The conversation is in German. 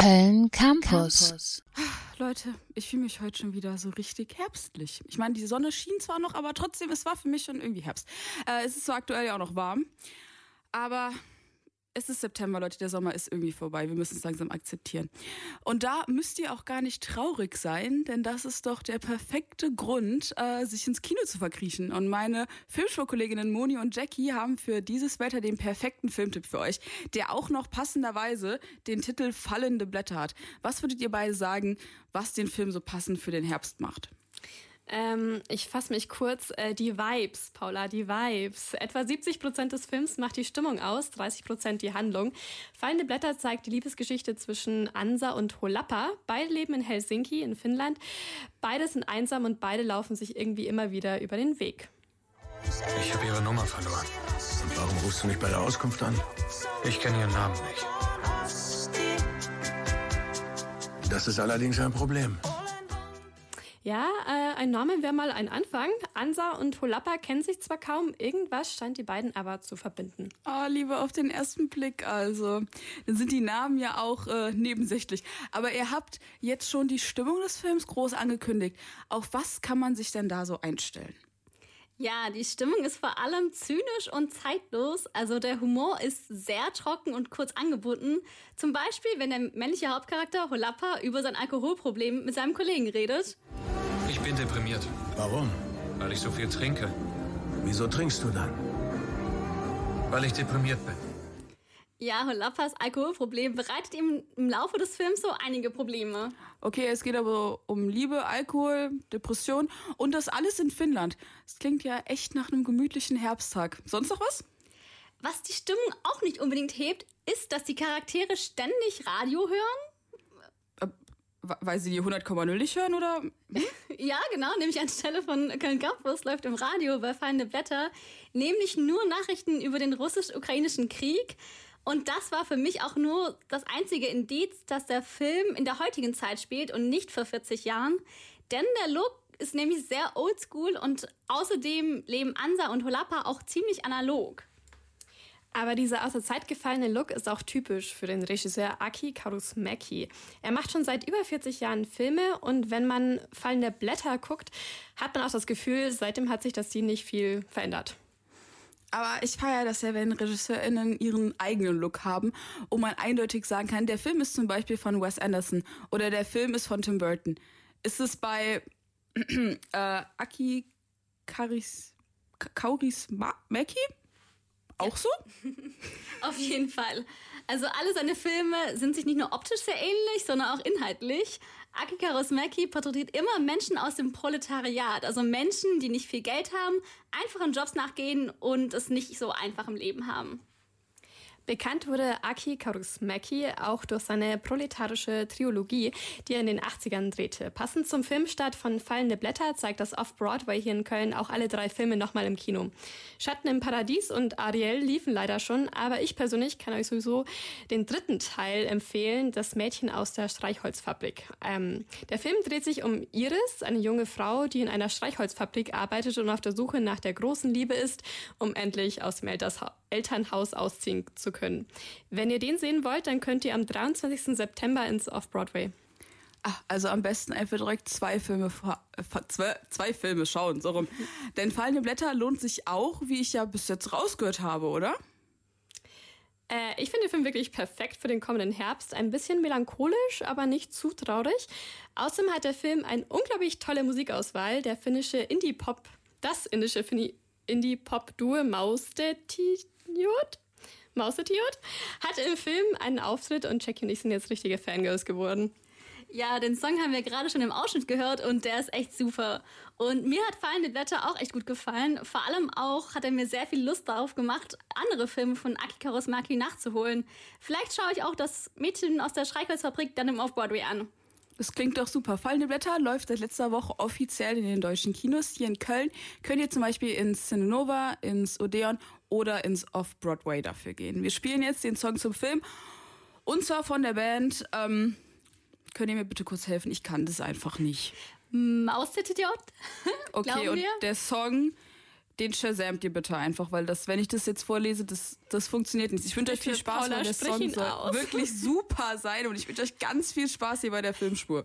Köln Campus. Leute, ich fühle mich heute schon wieder so richtig herbstlich. Ich meine, die Sonne schien zwar noch, aber trotzdem, es war für mich schon irgendwie Herbst. Äh, es ist so aktuell ja auch noch warm. Aber es ist September, Leute, der Sommer ist irgendwie vorbei. Wir müssen es langsam akzeptieren. Und da müsst ihr auch gar nicht traurig sein, denn das ist doch der perfekte Grund, äh, sich ins Kino zu verkriechen. Und meine Filmshow-Kolleginnen Moni und Jackie haben für dieses Wetter den perfekten Filmtipp für euch, der auch noch passenderweise den Titel Fallende Blätter hat. Was würdet ihr beide sagen, was den Film so passend für den Herbst macht? Ähm, ich fasse mich kurz. Äh, die Vibes, Paula, die Vibes. Etwa 70 Prozent des Films macht die Stimmung aus, 30 Prozent die Handlung. Fallende Blätter zeigt die Liebesgeschichte zwischen Ansa und Holappa. Beide leben in Helsinki in Finnland. Beide sind einsam und beide laufen sich irgendwie immer wieder über den Weg. Ich habe ihre Nummer verloren. Und warum rufst du mich bei der Auskunft an? Ich kenne ihren Namen nicht. Das ist allerdings ein Problem. Ja, äh, ein Name wäre mal ein Anfang. Ansa und Holappa kennen sich zwar kaum, irgendwas scheint die beiden aber zu verbinden. Oh, Liebe auf den ersten Blick also. Dann sind die Namen ja auch äh, nebensächlich. Aber ihr habt jetzt schon die Stimmung des Films groß angekündigt. Auf was kann man sich denn da so einstellen? Ja, die Stimmung ist vor allem zynisch und zeitlos. Also der Humor ist sehr trocken und kurz angebunden. Zum Beispiel, wenn der männliche Hauptcharakter Holappa über sein Alkoholproblem mit seinem Kollegen redet. Ich bin deprimiert. Warum? Weil ich so viel trinke. Wieso trinkst du dann? Weil ich deprimiert bin. Ja, Holappas Alkoholproblem bereitet ihm im Laufe des Films so einige Probleme. Okay, es geht aber um Liebe, Alkohol, Depression und das alles in Finnland. Das klingt ja echt nach einem gemütlichen Herbsttag. Sonst noch was? Was die Stimmung auch nicht unbedingt hebt, ist, dass die Charaktere ständig Radio hören. Äh, weil sie die 100,0 nicht hören, oder? Ja, genau, nämlich anstelle von Köln Campus läuft im Radio bei Feinde Blätter nämlich nur Nachrichten über den russisch-ukrainischen Krieg. Und das war für mich auch nur das einzige Indiz, dass der Film in der heutigen Zeit spielt und nicht vor 40 Jahren. Denn der Look ist nämlich sehr oldschool und außerdem leben Ansa und Holappa auch ziemlich analog. Aber dieser aus der Zeit gefallene Look ist auch typisch für den Regisseur Aki Kaurismäki. Er macht schon seit über 40 Jahren Filme und wenn man fallende Blätter guckt, hat man auch das Gefühl, seitdem hat sich das Stil nicht viel verändert. Aber ich feiere das ja, wenn RegisseurInnen ihren eigenen Look haben und man eindeutig sagen kann, der Film ist zum Beispiel von Wes Anderson oder der Film ist von Tim Burton. Ist es bei äh, Aki Karis, Kauris Maki auch so? Auf jeden Fall. Also alle seine Filme sind sich nicht nur optisch sehr ähnlich, sondern auch inhaltlich. Aki Kaurismäki porträtiert immer Menschen aus dem Proletariat, also Menschen, die nicht viel Geld haben, einfachen Jobs nachgehen und es nicht so einfach im Leben haben. Bekannt wurde Aki Kaurismäki auch durch seine proletarische Trilogie, die er in den 80ern drehte. Passend zum Filmstart von Fallende Blätter zeigt das Off-Broadway hier in Köln auch alle drei Filme nochmal im Kino. Schatten im Paradies und Ariel liefen leider schon, aber ich persönlich kann euch sowieso den dritten Teil empfehlen, das Mädchen aus der Streichholzfabrik. Ähm, der Film dreht sich um Iris, eine junge Frau, die in einer Streichholzfabrik arbeitet und auf der Suche nach der großen Liebe ist, um endlich aus dem Elternhaus ausziehen zu können. Wenn ihr den sehen wollt, dann könnt ihr am 23. September ins Off-Broadway. Ach, also am besten einfach direkt zwei Filme, zwei, zwei Filme schauen, so rum. Denn Fallende Blätter lohnt sich auch, wie ich ja bis jetzt rausgehört habe, oder? Äh, ich finde den Film wirklich perfekt für den kommenden Herbst. Ein bisschen melancholisch, aber nicht zu traurig. Außerdem hat der Film eine unglaublich tolle Musikauswahl. Der finnische Indie-Pop, das indische Indie-Pop-Duo Maustetijot Mausetiot, hat im Film einen Auftritt und Jackie und ich sind jetzt richtige Fangirls geworden. Ja, den Song haben wir gerade schon im Ausschnitt gehört und der ist echt super. Und mir hat Fallende Blätter auch echt gut gefallen. Vor allem auch hat er mir sehr viel Lust darauf gemacht, andere Filme von Aki Kaurismäki nachzuholen. Vielleicht schaue ich auch das Mädchen aus der Schreikholzfabrik dann im Off-Broadway an. Das klingt doch super. Fallende Blätter läuft seit letzter Woche offiziell in den deutschen Kinos. Hier in Köln könnt ihr zum Beispiel ins Cinenova, ins Odeon oder ins Off-Broadway dafür gehen. Wir spielen jetzt den Song zum Film und zwar von der Band. Ähm, könnt ihr mir bitte kurz helfen? Ich kann das einfach nicht. Maus-TTJ? okay, und der Song, den shazamt ihr bitte einfach, weil das, wenn ich das jetzt vorlese, das, das funktioniert nicht. Ich wünsche euch viel Spaß, Paula, weil der Song soll aus. wirklich super sein und ich wünsche euch ganz viel Spaß hier bei der Filmspur.